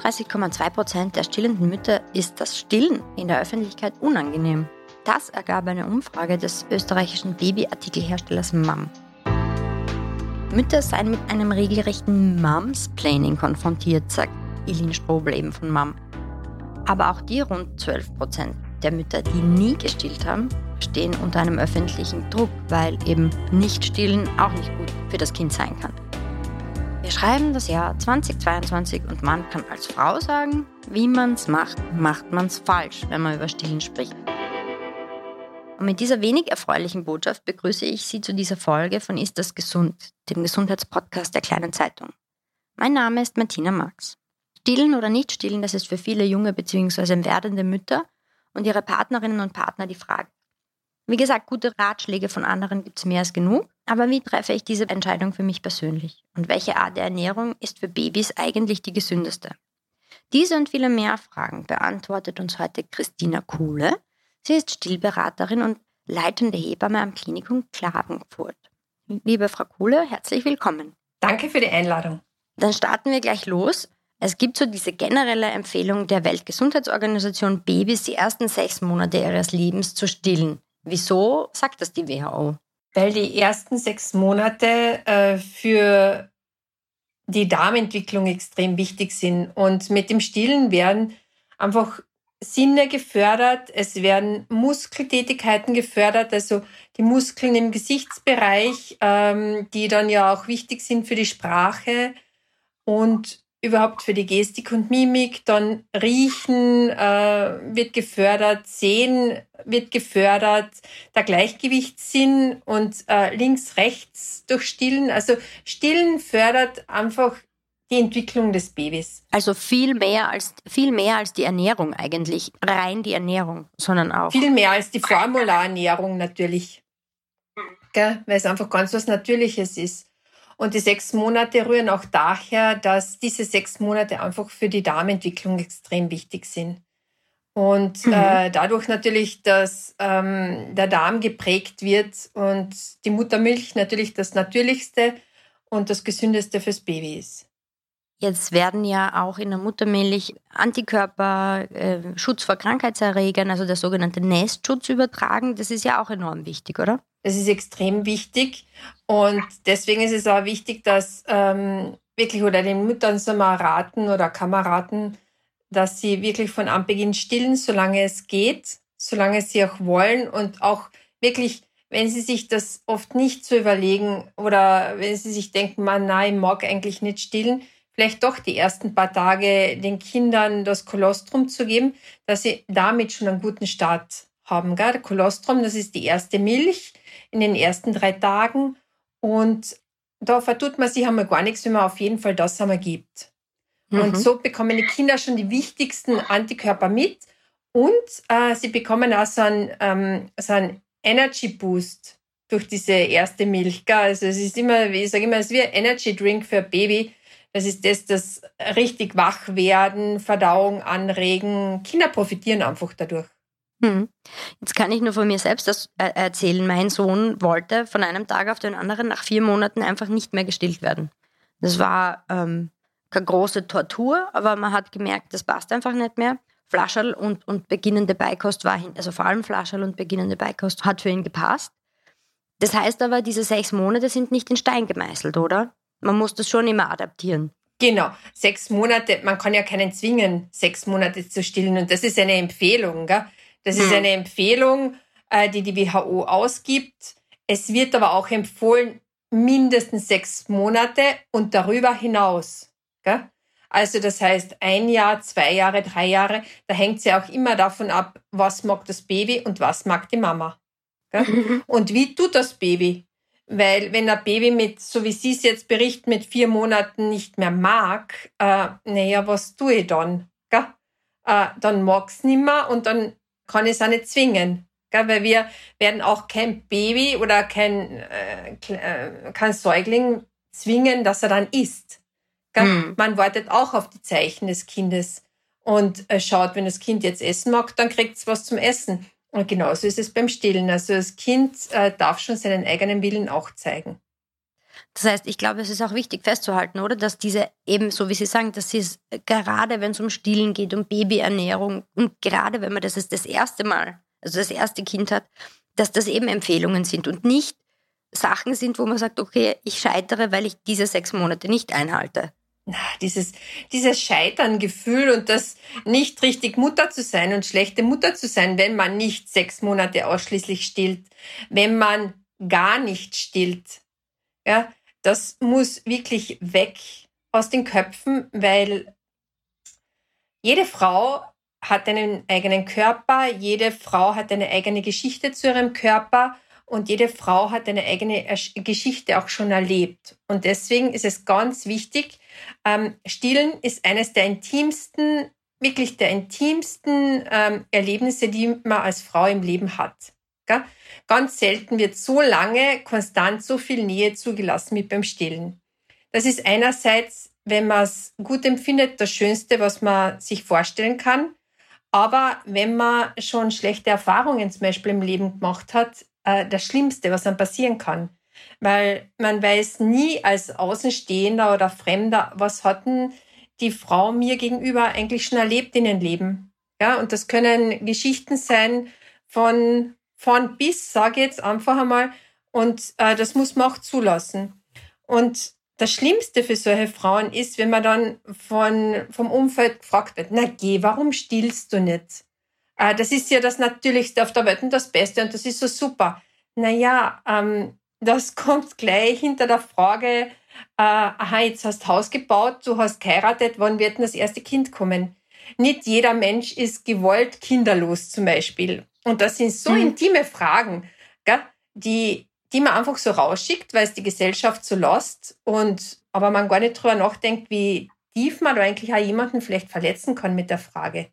33,2 Prozent der stillenden Mütter ist das Stillen in der Öffentlichkeit unangenehm. Das ergab eine Umfrage des österreichischen Babyartikelherstellers MAM. Mütter seien mit einem regelrechten Momsplaining konfrontiert, sagt Eileen Strobel eben von MAM. Aber auch die rund 12 Prozent der Mütter, die nie gestillt haben, stehen unter einem öffentlichen Druck, weil eben nicht stillen auch nicht gut für das Kind sein kann. Wir schreiben das Jahr 2022 und man kann als Frau sagen, wie man es macht, macht man es falsch, wenn man über Stillen spricht. Und mit dieser wenig erfreulichen Botschaft begrüße ich Sie zu dieser Folge von Ist das gesund, dem Gesundheitspodcast der kleinen Zeitung. Mein Name ist Martina Marx. Stillen oder nicht stillen, das ist für viele junge bzw. werdende Mütter und ihre Partnerinnen und Partner die Frage. Wie gesagt, gute Ratschläge von anderen gibt es mehr als genug. Aber wie treffe ich diese Entscheidung für mich persönlich? Und welche Art der Ernährung ist für Babys eigentlich die gesündeste? Diese und viele mehr Fragen beantwortet uns heute Christina Kuhle. Sie ist Stillberaterin und leitende Hebamme am Klinikum Klagenfurt. Liebe Frau Kuhle, herzlich willkommen. Danke für die Einladung. Dann starten wir gleich los. Es gibt so diese generelle Empfehlung der Weltgesundheitsorganisation, Babys die ersten sechs Monate ihres Lebens zu stillen. Wieso sagt das die WHO? Weil die ersten sechs Monate äh, für die Darmentwicklung extrem wichtig sind. Und mit dem Stillen werden einfach Sinne gefördert, es werden Muskeltätigkeiten gefördert, also die Muskeln im Gesichtsbereich, ähm, die dann ja auch wichtig sind für die Sprache. Und überhaupt für die Gestik und Mimik, dann Riechen äh, wird gefördert, Sehen wird gefördert, der Gleichgewichtssinn und äh, links, rechts durch Stillen. Also Stillen fördert einfach die Entwicklung des Babys. Also viel mehr als viel mehr als die Ernährung eigentlich, rein die Ernährung, sondern auch viel mehr als die Formularernährung natürlich, Gell? weil es einfach ganz was Natürliches ist. Und die sechs Monate rühren auch daher, dass diese sechs Monate einfach für die Darmentwicklung extrem wichtig sind. Und mhm. äh, dadurch natürlich, dass ähm, der Darm geprägt wird und die Muttermilch natürlich das Natürlichste und das Gesündeste fürs Baby ist. Jetzt werden ja auch in der Muttermilch Antikörper, äh, Schutz vor Krankheitserregern, also der sogenannte Nestschutz übertragen. Das ist ja auch enorm wichtig, oder? Das ist extrem wichtig. Und deswegen ist es auch wichtig, dass ähm, wirklich oder den Müttern soll man raten oder raten, dass sie wirklich von Anbeginn stillen, solange es geht, solange sie auch wollen und auch wirklich wenn Sie sich das oft nicht so überlegen oder wenn Sie sich denken, man, nein, ich mag eigentlich nicht stillen, vielleicht doch die ersten paar Tage den Kindern das Kolostrum zu geben, dass sie damit schon einen guten Start haben. Gell? Der Kolostrum, das ist die erste Milch in den ersten drei Tagen und da vertut man sich einmal gar nichts, wenn man auf jeden Fall das einmal gibt. Mhm. Und so bekommen die Kinder schon die wichtigsten Antikörper mit und äh, sie bekommen auch so einen, ähm, so einen Energy Boost durch diese erste Milch. Gell? Also es ist immer, ich sage immer, es ist wie ein Energy Drink für ein Baby das ist das, das richtig wach werden, Verdauung anregen. Kinder profitieren einfach dadurch. Hm. Jetzt kann ich nur von mir selbst das äh, erzählen. Mein Sohn wollte von einem Tag auf den anderen nach vier Monaten einfach nicht mehr gestillt werden. Das war ähm, keine große Tortur, aber man hat gemerkt, das passt einfach nicht mehr. Flascherl und, und beginnende Beikost war, hin, also vor allem Flascherl und beginnende Beikost hat für ihn gepasst. Das heißt aber, diese sechs Monate sind nicht in Stein gemeißelt, oder? Man muss das schon immer adaptieren. Genau, sechs Monate, man kann ja keinen zwingen, sechs Monate zu stillen. Und das ist eine Empfehlung. Gell? Das hm. ist eine Empfehlung, äh, die die WHO ausgibt. Es wird aber auch empfohlen, mindestens sechs Monate und darüber hinaus. Gell? Also das heißt ein Jahr, zwei Jahre, drei Jahre. Da hängt es ja auch immer davon ab, was mag das Baby und was mag die Mama. Gell? Und wie tut das Baby? Weil wenn ein Baby mit, so wie Sie es jetzt berichten, mit vier Monaten nicht mehr mag, äh, naja, was tue ich dann? Gell? Äh, dann mag es nicht mehr und dann kann ich es auch nicht zwingen. Gell? Weil wir werden auch kein Baby oder kein, äh, äh kein Säugling zwingen, dass er dann isst. Hm. Man wartet auch auf die Zeichen des Kindes und schaut, wenn das Kind jetzt essen mag, dann kriegt es was zum Essen. Und genauso ist es beim Stillen. Also das Kind äh, darf schon seinen eigenen Willen auch zeigen. Das heißt, ich glaube, es ist auch wichtig festzuhalten, oder? Dass diese eben, so wie Sie sagen, dass es gerade, wenn es um Stillen geht, um Babyernährung und gerade wenn man das das erste Mal, also das erste Kind hat, dass das eben Empfehlungen sind und nicht Sachen sind, wo man sagt, okay, ich scheitere, weil ich diese sechs Monate nicht einhalte. Dieses, dieses Scheitern-Gefühl und das nicht richtig Mutter zu sein und schlechte Mutter zu sein, wenn man nicht sechs Monate ausschließlich stillt, wenn man gar nicht stillt. Ja, das muss wirklich weg aus den Köpfen, weil jede Frau hat einen eigenen Körper, jede Frau hat eine eigene Geschichte zu ihrem Körper und jede Frau hat eine eigene Geschichte auch schon erlebt. Und deswegen ist es ganz wichtig, ähm, Stillen ist eines der intimsten, wirklich der intimsten ähm, Erlebnisse, die man als Frau im Leben hat. Gell? Ganz selten wird so lange konstant so viel Nähe zugelassen wie beim Stillen. Das ist einerseits, wenn man es gut empfindet, das Schönste, was man sich vorstellen kann. Aber wenn man schon schlechte Erfahrungen zum Beispiel im Leben gemacht hat, äh, das Schlimmste, was dann passieren kann. Weil man weiß nie als Außenstehender oder Fremder, was hatten die Frau mir gegenüber eigentlich schon erlebt in ihrem Leben. Ja, und das können Geschichten sein von von bis, sage ich jetzt einfach einmal. Und äh, das muss man auch zulassen. Und das Schlimmste für solche Frauen ist, wenn man dann von, vom Umfeld gefragt wird, na geh, warum stillst du nicht? Äh, das ist ja das Natürlichste auf der Welt und das Beste und das ist so super. Naja, ähm, das kommt gleich hinter der Frage, äh, aha, jetzt hast Haus gebaut, du hast geheiratet, wann wird denn das erste Kind kommen? Nicht jeder Mensch ist gewollt kinderlos zum Beispiel. Und das sind so mhm. intime Fragen, gell, die, die man einfach so rausschickt, weil es die Gesellschaft so lässt und aber man gar nicht drüber nachdenkt, wie tief man da eigentlich auch jemanden vielleicht verletzen kann mit der Frage.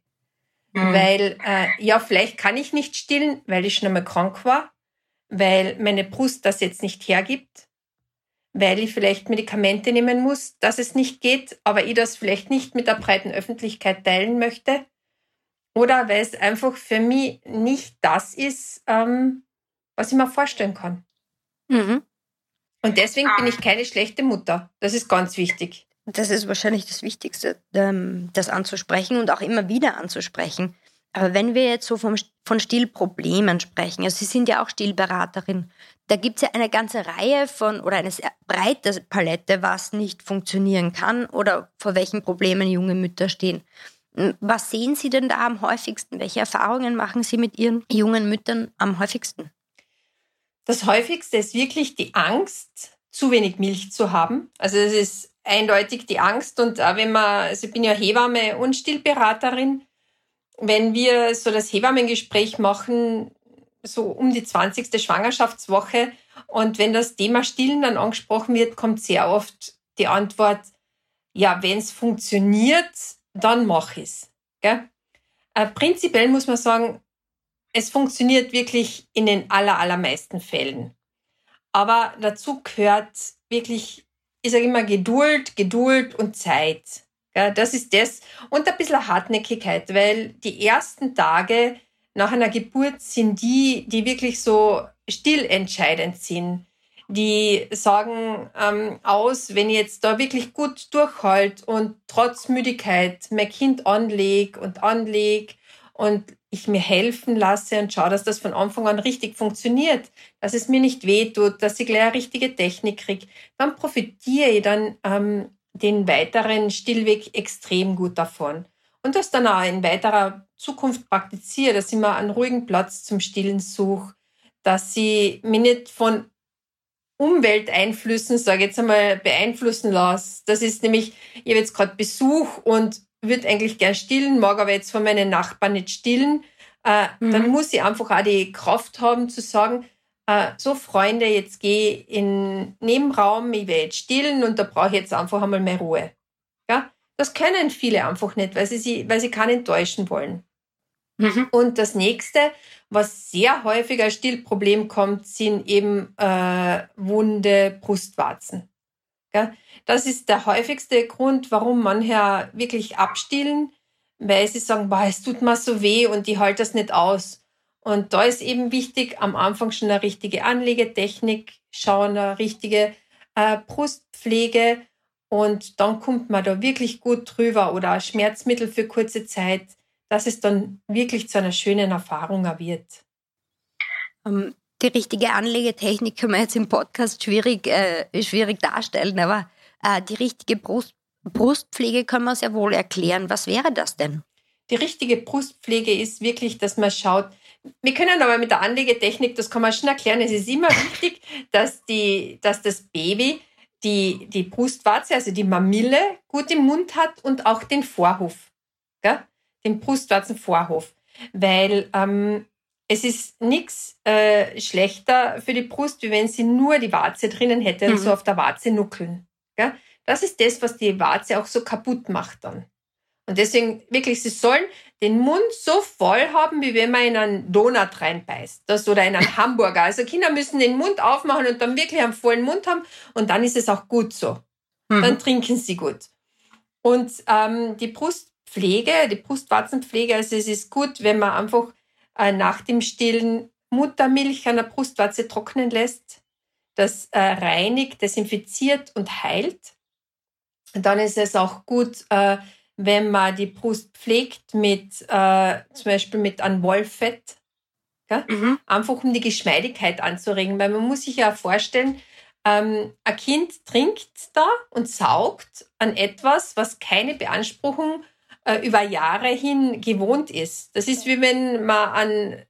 Mhm. Weil, äh, ja, vielleicht kann ich nicht stillen, weil ich schon einmal krank war, weil meine Brust das jetzt nicht hergibt, weil ich vielleicht Medikamente nehmen muss, dass es nicht geht, aber ich das vielleicht nicht mit der breiten Öffentlichkeit teilen möchte. Oder weil es einfach für mich nicht das ist, ähm, was ich mir vorstellen kann. Mhm. Und deswegen bin ich keine schlechte Mutter. Das ist ganz wichtig. Das ist wahrscheinlich das Wichtigste, ähm, das anzusprechen und auch immer wieder anzusprechen. Aber wenn wir jetzt so vom, von Stillproblemen sprechen, also Sie sind ja auch Stillberaterin, da gibt es ja eine ganze Reihe von oder eine sehr breite Palette, was nicht funktionieren kann oder vor welchen Problemen junge Mütter stehen. Was sehen Sie denn da am häufigsten? Welche Erfahrungen machen Sie mit Ihren jungen Müttern am häufigsten? Das häufigste ist wirklich die Angst, zu wenig Milch zu haben. Also es ist eindeutig die Angst und wenn man, also ich bin ja Hebamme und Stillberaterin, wenn wir so das Hebammengespräch machen, so um die 20. Schwangerschaftswoche und wenn das Thema Stillen dann angesprochen wird, kommt sehr oft die Antwort, ja, wenn es funktioniert, dann mache ich es. Äh, prinzipiell muss man sagen, es funktioniert wirklich in den aller, allermeisten Fällen. Aber dazu gehört wirklich, ich sage immer, Geduld, Geduld und Zeit. Gell? Das ist das. Und ein bisschen Hartnäckigkeit, weil die ersten Tage nach einer Geburt sind die, die wirklich so stillentscheidend sind die sagen ähm, aus, wenn ich jetzt da wirklich gut durchhalte und trotz Müdigkeit mein Kind anleg und anleg und ich mir helfen lasse und schaue, dass das von Anfang an richtig funktioniert, dass es mir nicht wehtut, dass ich gleich eine richtige Technik kriege, dann profitiere ich dann ähm, den weiteren Stillweg extrem gut davon. Und das dann auch in weiterer Zukunft praktiziere, dass ich mir einen ruhigen Platz zum Stillen suche, dass ich mich nicht von Umwelteinflüssen, sage ich jetzt einmal, beeinflussen lasse. Das ist nämlich, ich habe jetzt gerade Besuch und würde eigentlich gern stillen, mag aber jetzt von meinen Nachbarn nicht stillen. Äh, mhm. Dann muss ich einfach auch die Kraft haben zu sagen, äh, so Freunde, jetzt gehe in Nebenraum, ich will jetzt stillen und da brauche ich jetzt einfach einmal mehr Ruhe. Ja, das können viele einfach nicht, weil sie, weil sie keinen enttäuschen wollen. Mhm. Und das nächste, was sehr häufig als Stillproblem kommt, sind eben äh, wunde Brustwarzen. Ja? Das ist der häufigste Grund, warum manche wirklich abstillen, weil sie sagen, boah, es tut mir so weh und ich halte das nicht aus. Und da ist eben wichtig, am Anfang schon eine richtige Anlegetechnik, schauen, eine richtige äh, Brustpflege und dann kommt man da wirklich gut drüber oder Schmerzmittel für kurze Zeit, dass es dann wirklich zu einer schönen Erfahrung wird. Ähm, die richtige Anlegetechnik kann man jetzt im Podcast schwierig, äh, schwierig darstellen, aber äh, die richtige Brust, Brustpflege kann man sehr wohl erklären. Was wäre das denn? Die richtige Brustpflege ist wirklich, dass man schaut, wir können aber mit der Anlegetechnik, das kann man schon erklären, es ist immer wichtig, dass, die, dass das Baby die, die Brustwarze, also die Mamille, gut im Mund hat und auch den Vorhof, gell? Den Brustwarzenvorhof. Weil ähm, es ist nichts äh, schlechter für die Brust, wie wenn sie nur die Warze drinnen hätte und mhm. so auf der Warze nuckeln. Gell? Das ist das, was die Warze auch so kaputt macht dann. Und deswegen wirklich, sie sollen den Mund so voll haben, wie wenn man in einen Donut reinbeißt. Das oder in einen Hamburger. Also Kinder müssen den Mund aufmachen und dann wirklich einen vollen Mund haben und dann ist es auch gut so. Mhm. Dann trinken sie gut. Und ähm, die Brustpflege, die Brustwarzenpflege, also es ist gut, wenn man einfach äh, nach dem Stillen Muttermilch an der Brustwarze trocknen lässt. Das äh, reinigt, desinfiziert und heilt. Und dann ist es auch gut, äh, wenn man die Brust pflegt mit äh, zum Beispiel mit einem Wollfett. Mhm. Einfach um die Geschmeidigkeit anzuregen. Weil man muss sich ja vorstellen, ähm, ein Kind trinkt da und saugt an etwas, was keine Beanspruchung äh, über Jahre hin gewohnt ist. Das ist wie wenn man einen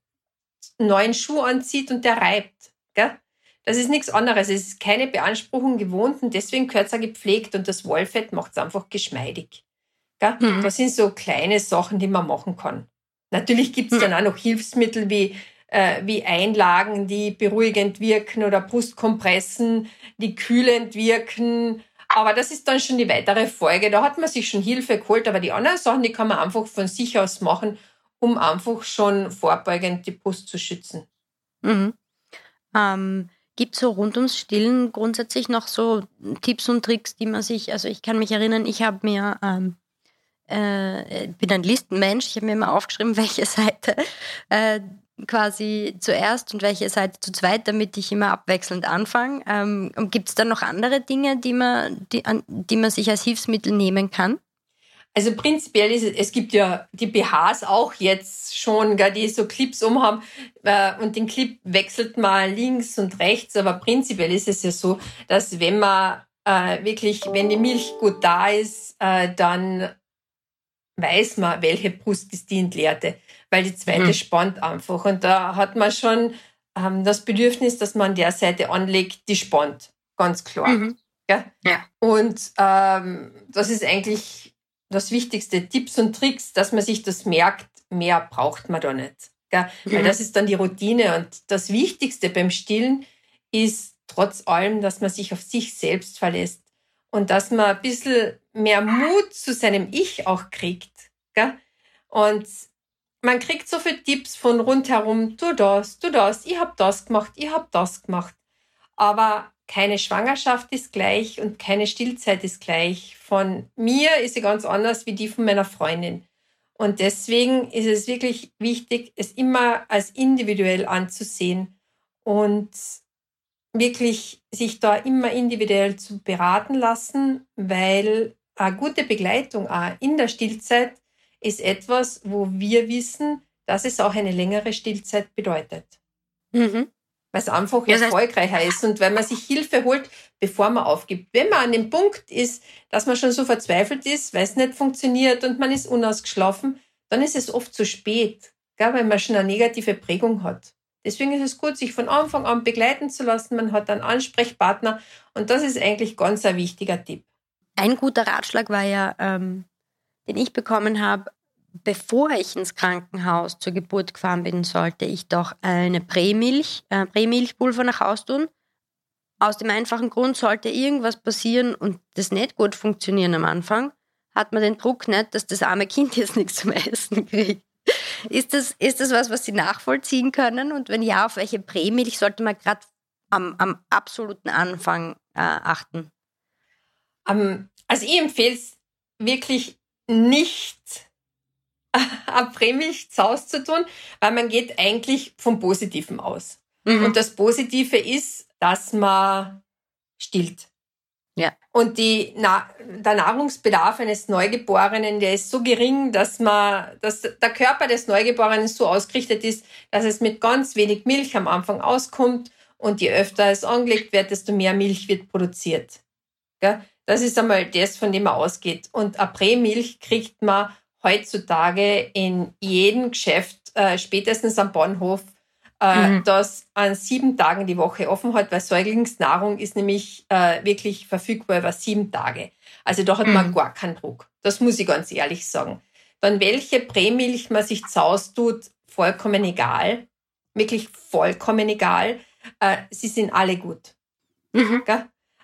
neuen Schuh anzieht und der reibt. Gell? Das ist nichts anderes. Es ist keine Beanspruchung gewohnt und deswegen gehört es gepflegt und das Wollfett macht es einfach geschmeidig. Mhm. Das sind so kleine Sachen, die man machen kann. Natürlich gibt es mhm. dann auch noch Hilfsmittel wie, äh, wie Einlagen, die beruhigend wirken oder Brustkompressen, die kühlend wirken. Aber das ist dann schon die weitere Folge. Da hat man sich schon Hilfe geholt, aber die anderen Sachen, die kann man einfach von sich aus machen, um einfach schon vorbeugend die Brust zu schützen. Mhm. Ähm, Gibt es so rund ums Stillen grundsätzlich noch so Tipps und Tricks, die man sich, also ich kann mich erinnern, ich habe mir ähm, äh, bin ein Listenmensch. Ich habe mir immer aufgeschrieben, welche Seite äh, quasi zuerst und welche Seite zu zweit, damit ich immer abwechselnd anfange. Ähm, Gibt es da noch andere Dinge, die man, die, an, die man sich als Hilfsmittel nehmen kann? Also prinzipiell ist es, es gibt ja die BHs auch jetzt schon, die so Clips umhaben äh, und den Clip wechselt mal links und rechts, aber prinzipiell ist es ja so, dass wenn man äh, wirklich, wenn die Milch gut da ist, äh, dann weiß man, welche Brust ist die entleerte, weil die zweite mhm. spannt einfach. Und da hat man schon ähm, das Bedürfnis, dass man der Seite anlegt, die spannt. Ganz klar. Mhm. Ja? ja. Und ähm, das ist eigentlich das Wichtigste. Tipps und Tricks, dass man sich das merkt, mehr braucht man da nicht. Mhm. Weil das ist dann die Routine. Und das Wichtigste beim Stillen ist trotz allem, dass man sich auf sich selbst verlässt und dass man ein bisschen mehr Mut zu seinem Ich auch kriegt. Gell? Und man kriegt so viele Tipps von rundherum, du das, du das, ich hab das gemacht, ich hab das gemacht. Aber keine Schwangerschaft ist gleich und keine Stillzeit ist gleich. Von mir ist sie ganz anders wie die von meiner Freundin. Und deswegen ist es wirklich wichtig, es immer als individuell anzusehen und wirklich sich da immer individuell zu beraten lassen, weil eine gute Begleitung auch in der Stillzeit ist etwas, wo wir wissen, dass es auch eine längere Stillzeit bedeutet. Mhm. Weil es einfach ja, erfolgreicher ist und weil man sich Hilfe holt, bevor man aufgibt. Wenn man an dem Punkt ist, dass man schon so verzweifelt ist, weil es nicht funktioniert und man ist unausgeschlafen, dann ist es oft zu spät, gell, weil man schon eine negative Prägung hat. Deswegen ist es gut, sich von Anfang an begleiten zu lassen. Man hat einen Ansprechpartner und das ist eigentlich ganz ein wichtiger Tipp. Ein guter Ratschlag war ja, ähm, den ich bekommen habe, bevor ich ins Krankenhaus zur Geburt gefahren bin, sollte ich doch eine Prämilch, äh, Prämilchpulver nach Hause tun. Aus dem einfachen Grund, sollte irgendwas passieren und das nicht gut funktionieren am Anfang, hat man den Druck nicht, dass das arme Kind jetzt nichts zum Essen kriegt. Ist das, ist das was, was Sie nachvollziehen können? Und wenn ja, auf welche Prämilch sollte man gerade am, am absoluten Anfang äh, achten? Um, ähm, also ich empfehle es wirklich nicht, zu Hause zu tun, weil man geht eigentlich vom Positiven aus. Mhm. Und das Positive ist, dass man stillt. Ja. Und die, na, der Nahrungsbedarf eines Neugeborenen, der ist so gering, dass man, dass der Körper des Neugeborenen so ausgerichtet ist, dass es mit ganz wenig Milch am Anfang auskommt. Und je öfter es angelegt wird, desto mehr Milch wird produziert. Gell? Das ist einmal das, von dem man ausgeht. Und eine Prämilch kriegt man heutzutage in jedem Geschäft, äh, spätestens am Bahnhof, äh, mhm. das an sieben Tagen die Woche offen hat, weil Säuglingsnahrung ist nämlich äh, wirklich verfügbar über sieben Tage. Also da hat man mhm. gar keinen Druck. Das muss ich ganz ehrlich sagen. Dann welche Prämilch man sich zaustut, vollkommen egal. Wirklich vollkommen egal. Äh, sie sind alle gut. Mhm.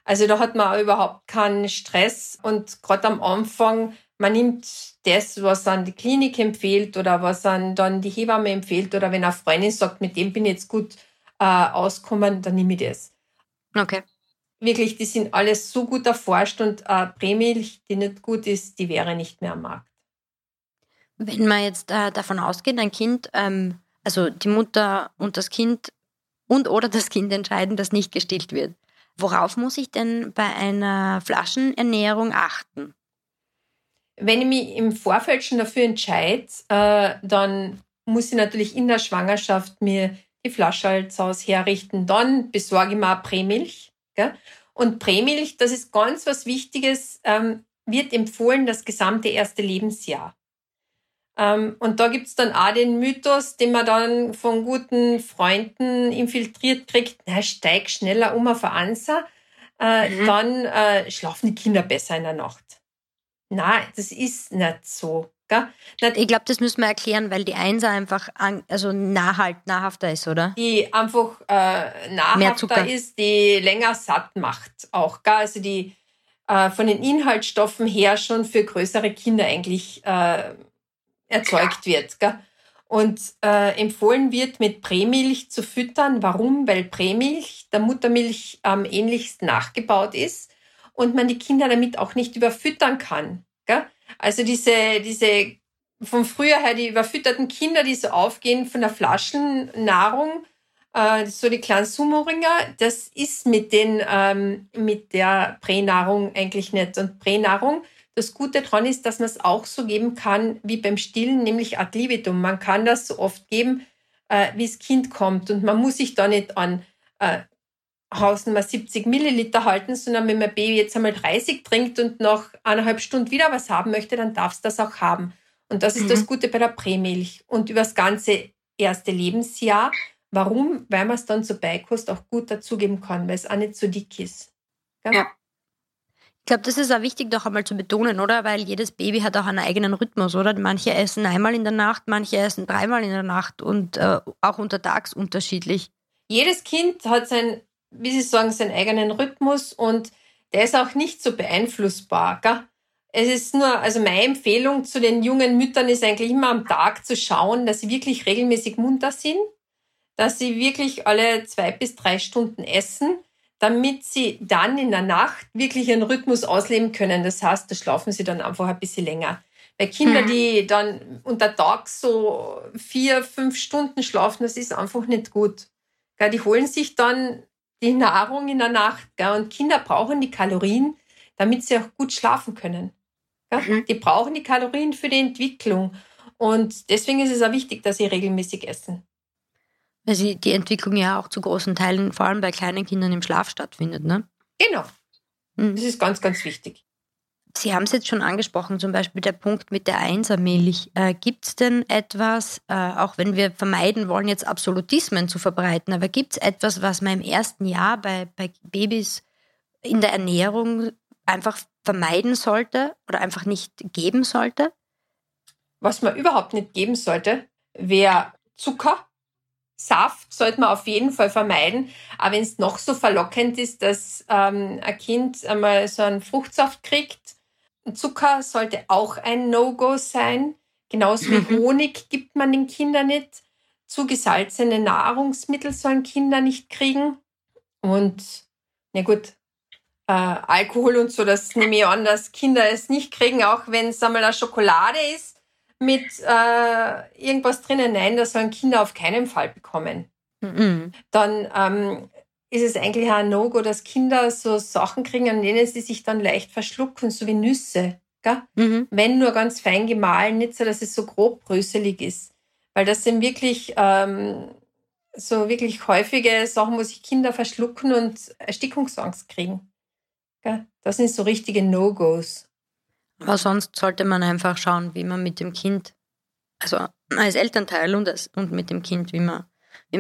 Also da hat man überhaupt keinen Stress und gerade am Anfang man nimmt das, was an die Klinik empfiehlt oder was an dann die Hebamme empfiehlt oder wenn eine Freundin sagt, mit dem bin ich jetzt gut äh, auskommen, dann nehme ich das. Okay. Wirklich, die sind alles so gut erforscht und äh, Prämilch, die nicht gut ist, die wäre nicht mehr am Markt. Wenn man jetzt äh, davon ausgeht, ein Kind, ähm, also die Mutter und das Kind und oder das Kind entscheiden, dass nicht gestillt wird. Worauf muss ich denn bei einer Flaschenernährung achten? Wenn ich mich im Vorfeld schon dafür entscheide, äh, dann muss ich natürlich in der Schwangerschaft mir die Flasche als Haus herrichten. Dann besorge ich mir auch Prämilch. Gell? Und Prämilch, das ist ganz was Wichtiges, ähm, wird empfohlen das gesamte erste Lebensjahr. Ähm, und da gibt's dann auch den Mythos, den man dann von guten Freunden infiltriert kriegt, na, steig schneller um auf Ansa, äh, mhm. dann äh, schlafen die Kinder besser in der Nacht. Nein, das ist nicht so. Gell? Nicht, ich glaube, das müssen wir erklären, weil die Einser einfach an, also nahhalt, nahrhafter ist, oder? Die einfach äh, nahrhafter ist, die länger satt macht auch. Gell? Also die äh, von den Inhaltsstoffen her schon für größere Kinder eigentlich äh, erzeugt wird. Gell? Und äh, empfohlen wird, mit Prämilch zu füttern. Warum? Weil Prämilch der Muttermilch am ähnlichsten nachgebaut ist und man die Kinder damit auch nicht überfüttern kann. Gell? Also diese, diese von früher her die überfütterten Kinder, die so aufgehen von der Flaschennahrung, äh, so die kleinen Sumo-Ringer, das ist mit, den, ähm, mit der Pränahrung eigentlich nicht. Und Pränahrung, das Gute daran ist, dass man es auch so geben kann wie beim Stillen, nämlich ad libitum. Man kann das so oft geben, äh, wie das Kind kommt. Und man muss sich da nicht an äh, Hausnummer 70 Milliliter halten, sondern wenn mein Baby jetzt einmal 30 trinkt und nach eineinhalb Stunden wieder was haben möchte, dann darf es das auch haben. Und das ist mhm. das Gute bei der Prämilch. Und über das ganze erste Lebensjahr. Warum? Weil man es dann zur Beikost auch gut dazugeben kann, weil es auch nicht so dick ist. Ja. ja. Ich glaube, das ist auch wichtig, doch einmal zu betonen, oder? Weil jedes Baby hat auch einen eigenen Rhythmus, oder? Manche essen einmal in der Nacht, manche essen dreimal in der Nacht und äh, auch untertags unterschiedlich. Jedes Kind hat sein wie Sie sagen, seinen eigenen Rhythmus und der ist auch nicht so beeinflussbar. Gell? Es ist nur, also meine Empfehlung zu den jungen Müttern ist eigentlich immer am Tag zu schauen, dass sie wirklich regelmäßig munter sind, dass sie wirklich alle zwei bis drei Stunden essen, damit sie dann in der Nacht wirklich ihren Rhythmus ausleben können. Das heißt, da schlafen sie dann einfach ein bisschen länger. Bei Kindern, mhm. die dann unter Tag so vier, fünf Stunden schlafen, das ist einfach nicht gut. Die holen sich dann die Nahrung in der Nacht. Gell? Und Kinder brauchen die Kalorien, damit sie auch gut schlafen können. Mhm. Die brauchen die Kalorien für die Entwicklung. Und deswegen ist es auch wichtig, dass sie regelmäßig essen. Weil sie die Entwicklung ja auch zu großen Teilen, vor allem bei kleinen Kindern, im Schlaf stattfindet, ne? Genau. Mhm. Das ist ganz, ganz wichtig. Sie haben es jetzt schon angesprochen, zum Beispiel der Punkt mit der Einsermilch. Äh, gibt es denn etwas, äh, auch wenn wir vermeiden wollen, jetzt Absolutismen zu verbreiten, aber gibt es etwas, was man im ersten Jahr bei, bei Babys in der Ernährung einfach vermeiden sollte oder einfach nicht geben sollte? Was man überhaupt nicht geben sollte, wäre Zucker. Saft sollte man auf jeden Fall vermeiden. Aber wenn es noch so verlockend ist, dass ähm, ein Kind einmal so einen Fruchtsaft kriegt, Zucker sollte auch ein No-Go sein. Genauso wie mhm. Honig gibt man den Kindern nicht. Zugesalzene Nahrungsmittel sollen Kinder nicht kriegen. Und, na gut, äh, Alkohol und so, das nehme ich an, dass Kinder es nicht kriegen, auch wenn es einmal eine Schokolade ist mit äh, irgendwas drinnen. Nein, das sollen Kinder auf keinen Fall bekommen. Mhm. Dann ähm, ist es eigentlich auch ein No-Go, dass Kinder so Sachen kriegen, an denen sie sich dann leicht verschlucken, so wie Nüsse. Mhm. Wenn nur ganz fein gemahlen, nicht so, dass es so grob bröselig ist. Weil das sind wirklich ähm, so wirklich häufige Sachen, wo sich Kinder verschlucken und Erstickungsangst kriegen. Gell? Das sind so richtige No-Gos. Aber sonst sollte man einfach schauen, wie man mit dem Kind, also als Elternteil und, als, und mit dem Kind, wie man,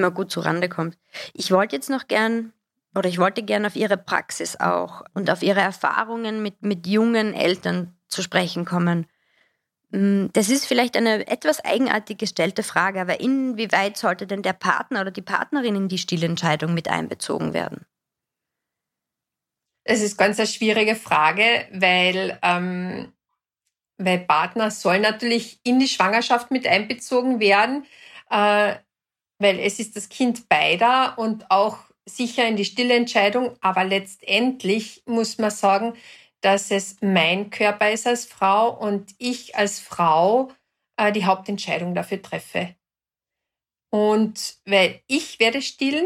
man gut zurande kommt. Ich wollte jetzt noch gern, oder ich wollte gern auf Ihre Praxis auch und auf Ihre Erfahrungen mit, mit jungen Eltern zu sprechen kommen. Mm, das ist vielleicht eine etwas eigenartig gestellte Frage, aber inwieweit sollte denn der Partner oder die Partnerin in die Stillentscheidung mit einbezogen werden? Es ist ganz eine schwierige Frage, weil, ähm, weil Partner sollen natürlich in die Schwangerschaft mit einbezogen werden, äh, weil es ist das Kind beider und auch sicher in die Stillentscheidung. Aber letztendlich muss man sagen, dass es mein Körper ist als Frau und ich als Frau äh, die Hauptentscheidung dafür treffe. Und weil ich werde stillen,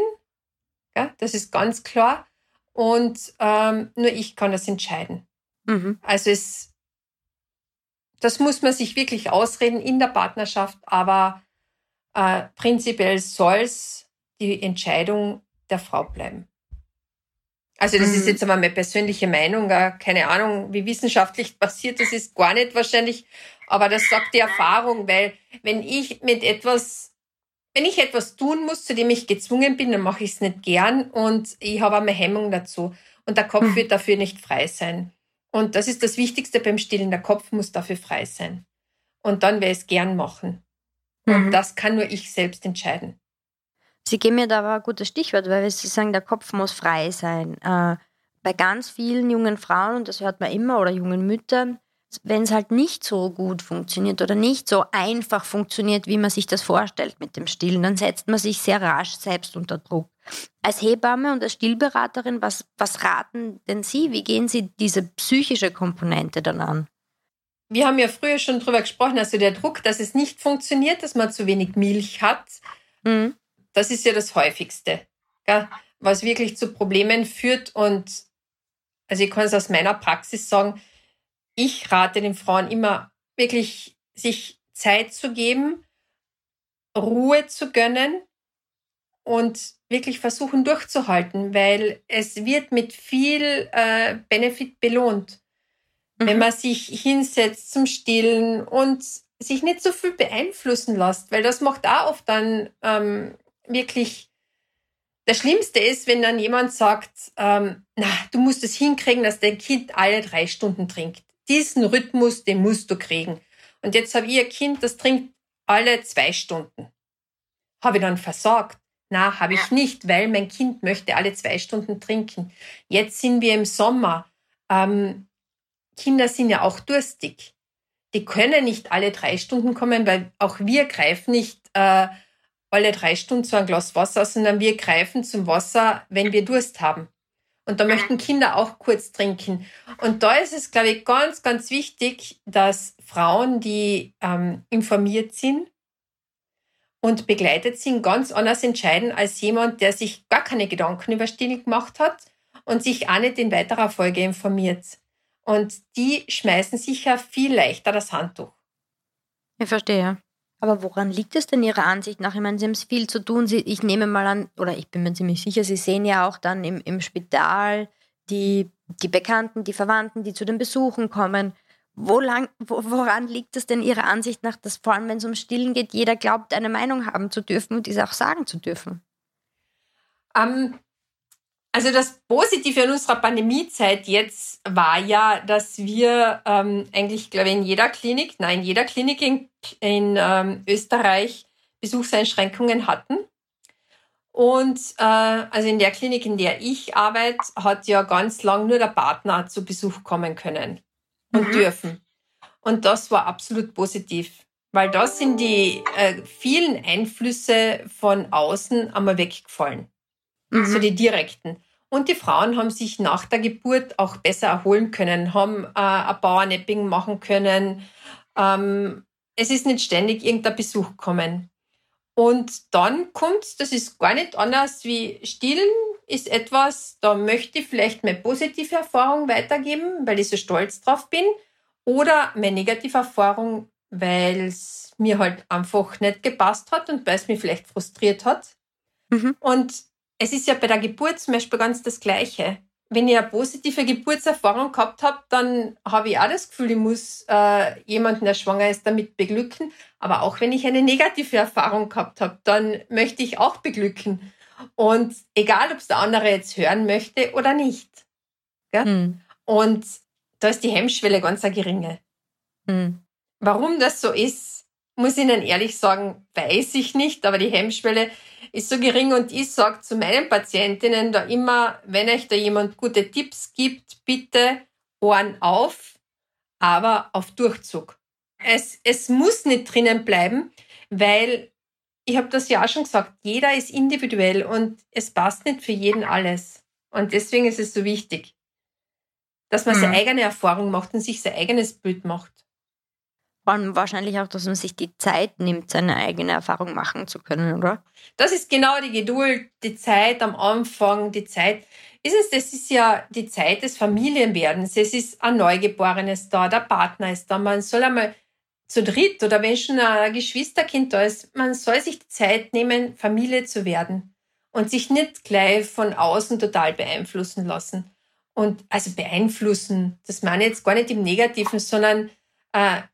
ja, das ist ganz klar, und ähm, nur ich kann das entscheiden. Mhm. Also es, das muss man sich wirklich ausreden in der Partnerschaft, aber äh, prinzipiell soll es die Entscheidung der Frau bleiben. Also das mhm. ist jetzt aber meine persönliche Meinung, keine Ahnung, wie wissenschaftlich passiert das ist, gar nicht wahrscheinlich, aber das sagt die Erfahrung, weil wenn ich mit etwas, wenn ich etwas tun muss, zu dem ich gezwungen bin, dann mache ich es nicht gern und ich habe eine Hemmung dazu und der Kopf mhm. wird dafür nicht frei sein. Und das ist das Wichtigste beim Stillen, der Kopf muss dafür frei sein. Und dann werde ich es gern machen. Und mhm. das kann nur ich selbst entscheiden. Sie geben mir da aber ein gutes Stichwort, weil Sie sagen, der Kopf muss frei sein. Äh, bei ganz vielen jungen Frauen, und das hört man immer, oder jungen Müttern, wenn es halt nicht so gut funktioniert oder nicht so einfach funktioniert, wie man sich das vorstellt mit dem Stillen, dann setzt man sich sehr rasch selbst unter Druck. Als Hebamme und als Stillberaterin, was, was raten denn Sie? Wie gehen Sie diese psychische Komponente dann an? Wir haben ja früher schon darüber gesprochen, also der Druck, dass es nicht funktioniert, dass man zu wenig Milch hat. Mhm. Das ist ja das häufigste, gell? was wirklich zu Problemen führt. Und also ich kann es aus meiner Praxis sagen, ich rate den Frauen immer wirklich, sich Zeit zu geben, Ruhe zu gönnen und wirklich versuchen durchzuhalten, weil es wird mit viel äh, Benefit belohnt. Mhm. Wenn man sich hinsetzt zum Stillen und sich nicht so viel beeinflussen lässt, weil das macht auch oft dann ähm, wirklich, das Schlimmste ist, wenn dann jemand sagt, ähm, na, du musst es hinkriegen, dass dein Kind alle drei Stunden trinkt. Diesen Rhythmus, den musst du kriegen. Und jetzt habe ich ein Kind, das trinkt alle zwei Stunden. Habe ich dann versagt? Na, habe ich nicht, weil mein Kind möchte alle zwei Stunden trinken. Jetzt sind wir im Sommer. Ähm, Kinder sind ja auch durstig. Die können nicht alle drei Stunden kommen, weil auch wir greifen nicht äh, alle drei Stunden zu ein Glas Wasser, sondern wir greifen zum Wasser, wenn wir Durst haben. Und da möchten Kinder auch kurz trinken. Und da ist es, glaube ich, ganz, ganz wichtig, dass Frauen, die ähm, informiert sind und begleitet sind, ganz anders entscheiden als jemand, der sich gar keine Gedanken über Stillen gemacht hat und sich auch nicht in weiterer Folge informiert. Und die schmeißen sicher viel leichter das Handtuch. Ich verstehe. Aber woran liegt es denn Ihrer Ansicht nach? Ich meine, Sie haben es viel zu tun. Sie, ich nehme mal an, oder ich bin mir ziemlich sicher, Sie sehen ja auch dann im, im Spital die, die Bekannten, die Verwandten, die zu den Besuchen kommen. Wo lang, wo, woran liegt es denn Ihrer Ansicht nach, dass vor allem, wenn es um Stillen geht, jeder glaubt, eine Meinung haben zu dürfen und diese auch sagen zu dürfen? Um, also das Positive an unserer Pandemiezeit jetzt war ja, dass wir ähm, eigentlich, glaube ich, in jeder Klinik, nein, in jeder Klinik in, in ähm, Österreich Besuchseinschränkungen hatten. Und äh, also in der Klinik, in der ich arbeite, hat ja ganz lang nur der Partner zu Besuch kommen können und mhm. dürfen. Und das war absolut positiv, weil da sind die äh, vielen Einflüsse von außen einmal weggefallen mhm. so die direkten. Und die Frauen haben sich nach der Geburt auch besser erholen können, haben äh, ein Bauernapping machen können. Ähm, es ist nicht ständig irgendein Besuch kommen. Und dann kommt, das ist gar nicht anders wie stillen, ist etwas, da möchte ich vielleicht meine positive Erfahrung weitergeben, weil ich so stolz drauf bin. Oder meine negative Erfahrung, weil es mir halt einfach nicht gepasst hat und weil es mich vielleicht frustriert hat. Mhm. Und es ist ja bei der Geburt zum Beispiel ganz das Gleiche. Wenn ich eine positive Geburtserfahrung gehabt habe, dann habe ich auch das Gefühl, ich muss äh, jemanden, der schwanger ist, damit beglücken. Aber auch wenn ich eine negative Erfahrung gehabt habe, dann möchte ich auch beglücken. Und egal, ob es der andere jetzt hören möchte oder nicht. Mhm. Und da ist die Hemmschwelle ganz eine geringe. Mhm. Warum das so ist, muss ich Ihnen ehrlich sagen, weiß ich nicht, aber die Hemmschwelle ist so gering und ich sage zu meinen Patientinnen da immer, wenn euch da jemand gute Tipps gibt, bitte Ohren auf, aber auf Durchzug. Es, es muss nicht drinnen bleiben, weil ich habe das ja auch schon gesagt, jeder ist individuell und es passt nicht für jeden alles. Und deswegen ist es so wichtig, dass man mhm. seine eigene Erfahrung macht und sich sein eigenes Bild macht. Vor wahrscheinlich auch, dass man sich die Zeit nimmt, seine eigene Erfahrung machen zu können, oder? Das ist genau die Geduld, die Zeit am Anfang, die Zeit. Ist es, das ist ja die Zeit des Familienwerdens. Es ist ein Neugeborenes da, der Partner ist da. Man soll einmal zu dritt oder wenn schon ein Geschwisterkind da ist, man soll sich die Zeit nehmen, Familie zu werden und sich nicht gleich von außen total beeinflussen lassen. Und also beeinflussen, das meine ich jetzt gar nicht im Negativen, sondern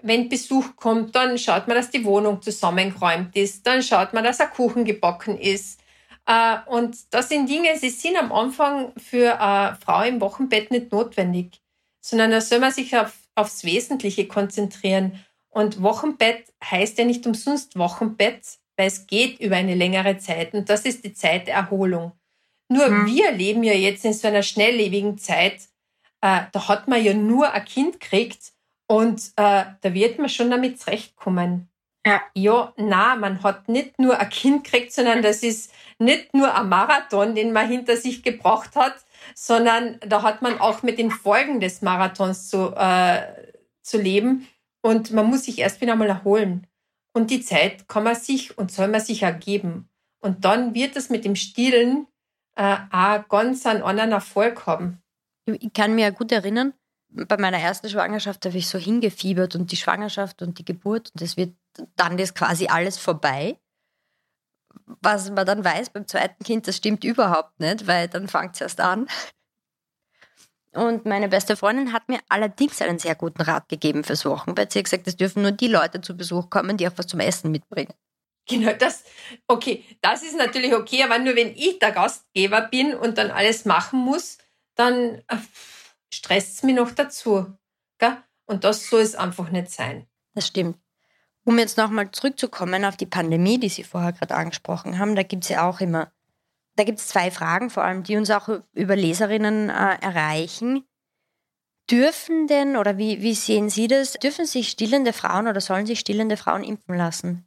wenn Besuch kommt, dann schaut man, dass die Wohnung zusammengeräumt ist, dann schaut man, dass ein Kuchen gebacken ist. Äh, und das sind Dinge, sie sind am Anfang für eine Frau im Wochenbett nicht notwendig, sondern da soll man sich auf, aufs Wesentliche konzentrieren. Und Wochenbett heißt ja nicht umsonst Wochenbett, weil es geht über eine längere Zeit und das ist die Zeit der Erholung. Nur mhm. wir leben ja jetzt in so einer schnelllebigen Zeit, äh, da hat man ja nur ein Kind gekriegt und äh, da wird man schon damit zurechtkommen. Ja. ja, na, man hat nicht nur ein Kind gekriegt, sondern das ist nicht nur ein Marathon, den man hinter sich gebracht hat, sondern da hat man auch mit den Folgen des Marathons zu, äh, zu leben. Und man muss sich erst wieder mal erholen. Und die Zeit kann man sich und soll man sich ergeben. Und dann wird es mit dem Stillen äh, auch ganz einen anderen Erfolg haben. Ich kann mir gut erinnern, bei meiner ersten Schwangerschaft habe ich so hingefiebert und die Schwangerschaft und die Geburt und es wird dann ist quasi alles vorbei. Was man dann weiß beim zweiten Kind, das stimmt überhaupt nicht, weil dann fängt es erst an. Und meine beste Freundin hat mir allerdings einen sehr guten Rat gegeben fürs Wochenbett. Sie hat gesagt, es dürfen nur die Leute zu Besuch kommen, die auch was zum Essen mitbringen. Genau, das, okay, das ist natürlich okay, aber nur wenn ich der Gastgeber bin und dann alles machen muss, dann äh, stresst es mich noch dazu. Gell? Und das soll es einfach nicht sein. Das stimmt. Um jetzt nochmal zurückzukommen auf die Pandemie, die Sie vorher gerade angesprochen haben, da gibt es ja auch immer da gibt es zwei Fragen, vor allem, die uns auch über Leserinnen äh, erreichen. Dürfen denn, oder wie, wie sehen Sie das, dürfen sich stillende Frauen oder sollen sich stillende Frauen impfen lassen?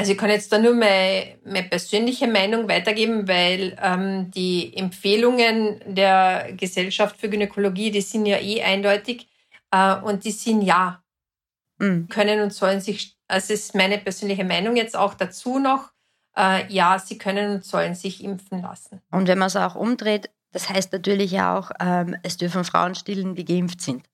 Also ich kann jetzt da nur meine, meine persönliche Meinung weitergeben, weil ähm, die Empfehlungen der Gesellschaft für Gynäkologie, die sind ja eh eindeutig äh, und die sind ja, mhm. können und sollen sich, also ist meine persönliche Meinung jetzt auch dazu noch, äh, ja, sie können und sollen sich impfen lassen. Und wenn man es auch umdreht, das heißt natürlich auch, ähm, es dürfen Frauen stillen, die geimpft sind.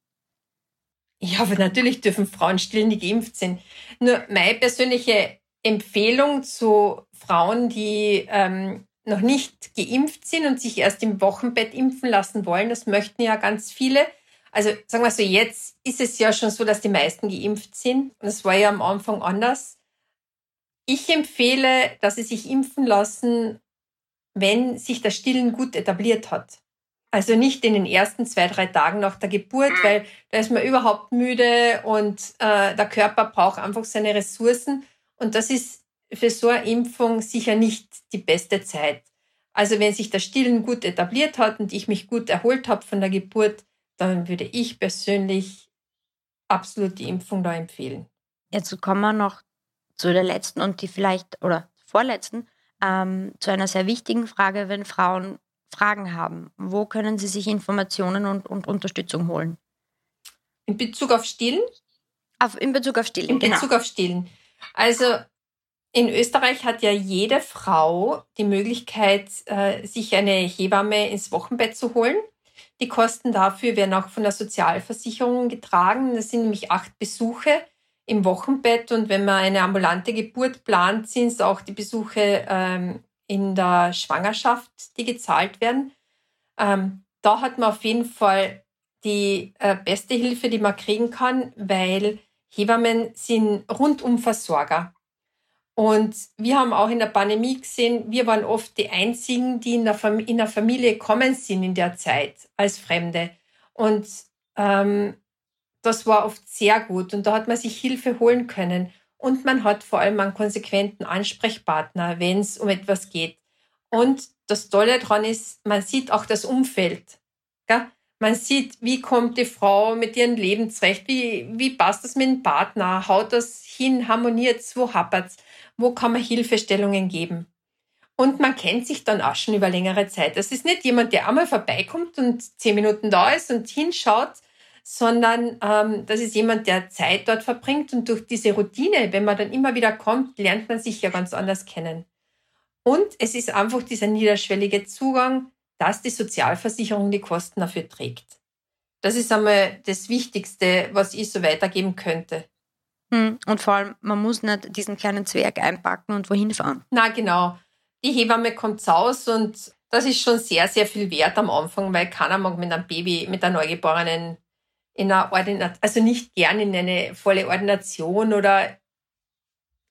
Ja, aber natürlich dürfen Frauen stillen, die geimpft sind. Nur meine persönliche Empfehlung zu Frauen, die ähm, noch nicht geimpft sind und sich erst im Wochenbett impfen lassen wollen, das möchten ja ganz viele. Also sagen wir so, jetzt ist es ja schon so, dass die meisten geimpft sind. Und es war ja am Anfang anders. Ich empfehle, dass Sie sich impfen lassen, wenn sich das Stillen gut etabliert hat. Also nicht in den ersten zwei, drei Tagen nach der Geburt, mhm. weil da ist man überhaupt müde und äh, der Körper braucht einfach seine Ressourcen. Und das ist für so eine Impfung sicher nicht die beste Zeit. Also wenn sich das Stillen gut etabliert hat und ich mich gut erholt habe von der Geburt, dann würde ich persönlich absolut die Impfung da empfehlen. Jetzt kommen wir noch zu der letzten und die vielleicht, oder vorletzten, ähm, zu einer sehr wichtigen Frage, wenn Frauen Fragen haben. Wo können sie sich Informationen und, und Unterstützung holen? In Bezug auf Stillen? Auf, in Bezug auf Stillen, In genau. Bezug auf Stillen. Also in Österreich hat ja jede Frau die Möglichkeit, äh, sich eine Hebamme ins Wochenbett zu holen. Die Kosten dafür werden auch von der Sozialversicherung getragen. Das sind nämlich acht Besuche im Wochenbett und wenn man eine ambulante Geburt plant, sind es auch die Besuche ähm, in der Schwangerschaft, die gezahlt werden. Ähm, da hat man auf jeden Fall die äh, beste Hilfe, die man kriegen kann, weil Hebammen sind Rundumversorger. Und wir haben auch in der Pandemie gesehen, wir waren oft die Einzigen, die in der, Fam in der Familie gekommen sind in der Zeit als Fremde. Und ähm, das war oft sehr gut und da hat man sich Hilfe holen können. Und man hat vor allem einen konsequenten Ansprechpartner, wenn es um etwas geht. Und das Tolle daran ist, man sieht auch das Umfeld. Gell? Man sieht, wie kommt die Frau mit ihrem Leben zurecht, wie, wie passt das mit dem Partner, haut das hin, harmoniert wo hapert's, wo kann man Hilfestellungen geben. Und man kennt sich dann auch schon über längere Zeit. Das ist nicht jemand, der einmal vorbeikommt und zehn Minuten da ist und hinschaut, sondern ähm, das ist jemand, der Zeit dort verbringt und durch diese Routine, wenn man dann immer wieder kommt, lernt man sich ja ganz anders kennen. Und es ist einfach dieser niederschwellige Zugang, dass die Sozialversicherung die Kosten dafür trägt. Das ist einmal das Wichtigste, was ich so weitergeben könnte. Hm, und vor allem, man muss nicht diesen kleinen Zwerg einpacken und wohin fahren. Na genau. Die Hebamme kommt raus und das ist schon sehr, sehr viel wert am Anfang, weil keiner mag mit einem Baby, mit einer Neugeborenen in einer Ordination, also nicht gern in eine volle Ordination oder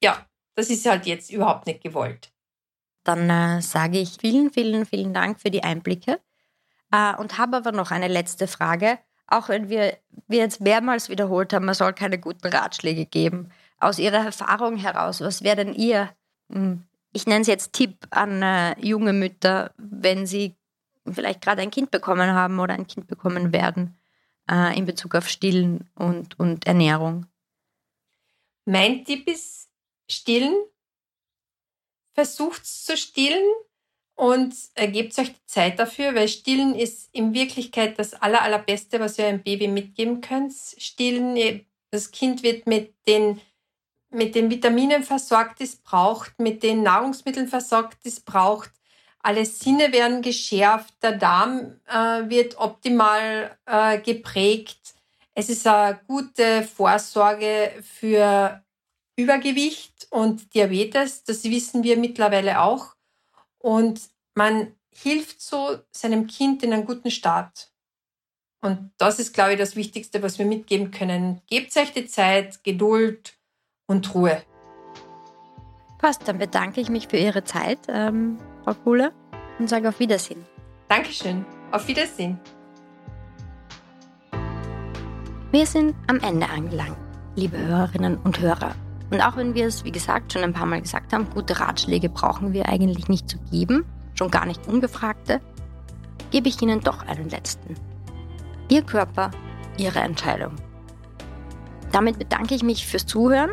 ja, das ist halt jetzt überhaupt nicht gewollt. Dann äh, sage ich vielen, vielen, vielen Dank für die Einblicke äh, und habe aber noch eine letzte Frage. Auch wenn wir, wir jetzt mehrmals wiederholt haben, man soll keine guten Ratschläge geben. Aus Ihrer Erfahrung heraus, was wäre denn Ihr, hm, ich nenne es jetzt Tipp an äh, junge Mütter, wenn sie vielleicht gerade ein Kind bekommen haben oder ein Kind bekommen werden äh, in Bezug auf Stillen und, und Ernährung? Mein Tipp ist Stillen versucht zu stillen und äh, gebt euch die Zeit dafür, weil Stillen ist in Wirklichkeit das aller, allerbeste, was ihr einem Baby mitgeben könnt. Stillen, das Kind wird mit den, mit den Vitaminen versorgt, es braucht, mit den Nahrungsmitteln versorgt, es braucht. Alle Sinne werden geschärft, der Darm äh, wird optimal äh, geprägt. Es ist eine gute Vorsorge für Übergewicht und Diabetes, das wissen wir mittlerweile auch. Und man hilft so seinem Kind in einen guten Start. Und das ist, glaube ich, das Wichtigste, was wir mitgeben können. Gebt euch die Zeit, Geduld und Ruhe. Passt, dann bedanke ich mich für Ihre Zeit, ähm, Frau Kuhle, und sage auf Wiedersehen. Dankeschön. Auf Wiedersehen. Wir sind am Ende angelangt, liebe Hörerinnen und Hörer. Und auch wenn wir es, wie gesagt, schon ein paar Mal gesagt haben, gute Ratschläge brauchen wir eigentlich nicht zu geben, schon gar nicht ungefragte, gebe ich Ihnen doch einen letzten. Ihr Körper, Ihre Entscheidung. Damit bedanke ich mich fürs Zuhören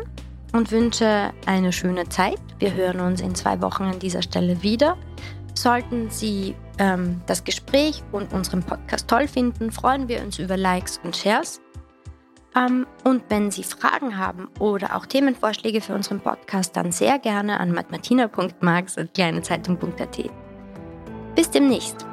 und wünsche eine schöne Zeit. Wir hören uns in zwei Wochen an dieser Stelle wieder. Sollten Sie ähm, das Gespräch und unseren Podcast toll finden, freuen wir uns über Likes und Shares. Ähm, und wenn Sie Fragen haben oder auch Themenvorschläge für unseren Podcast, dann sehr gerne an matmatina.marx.kleinezeitung.at. Bis demnächst.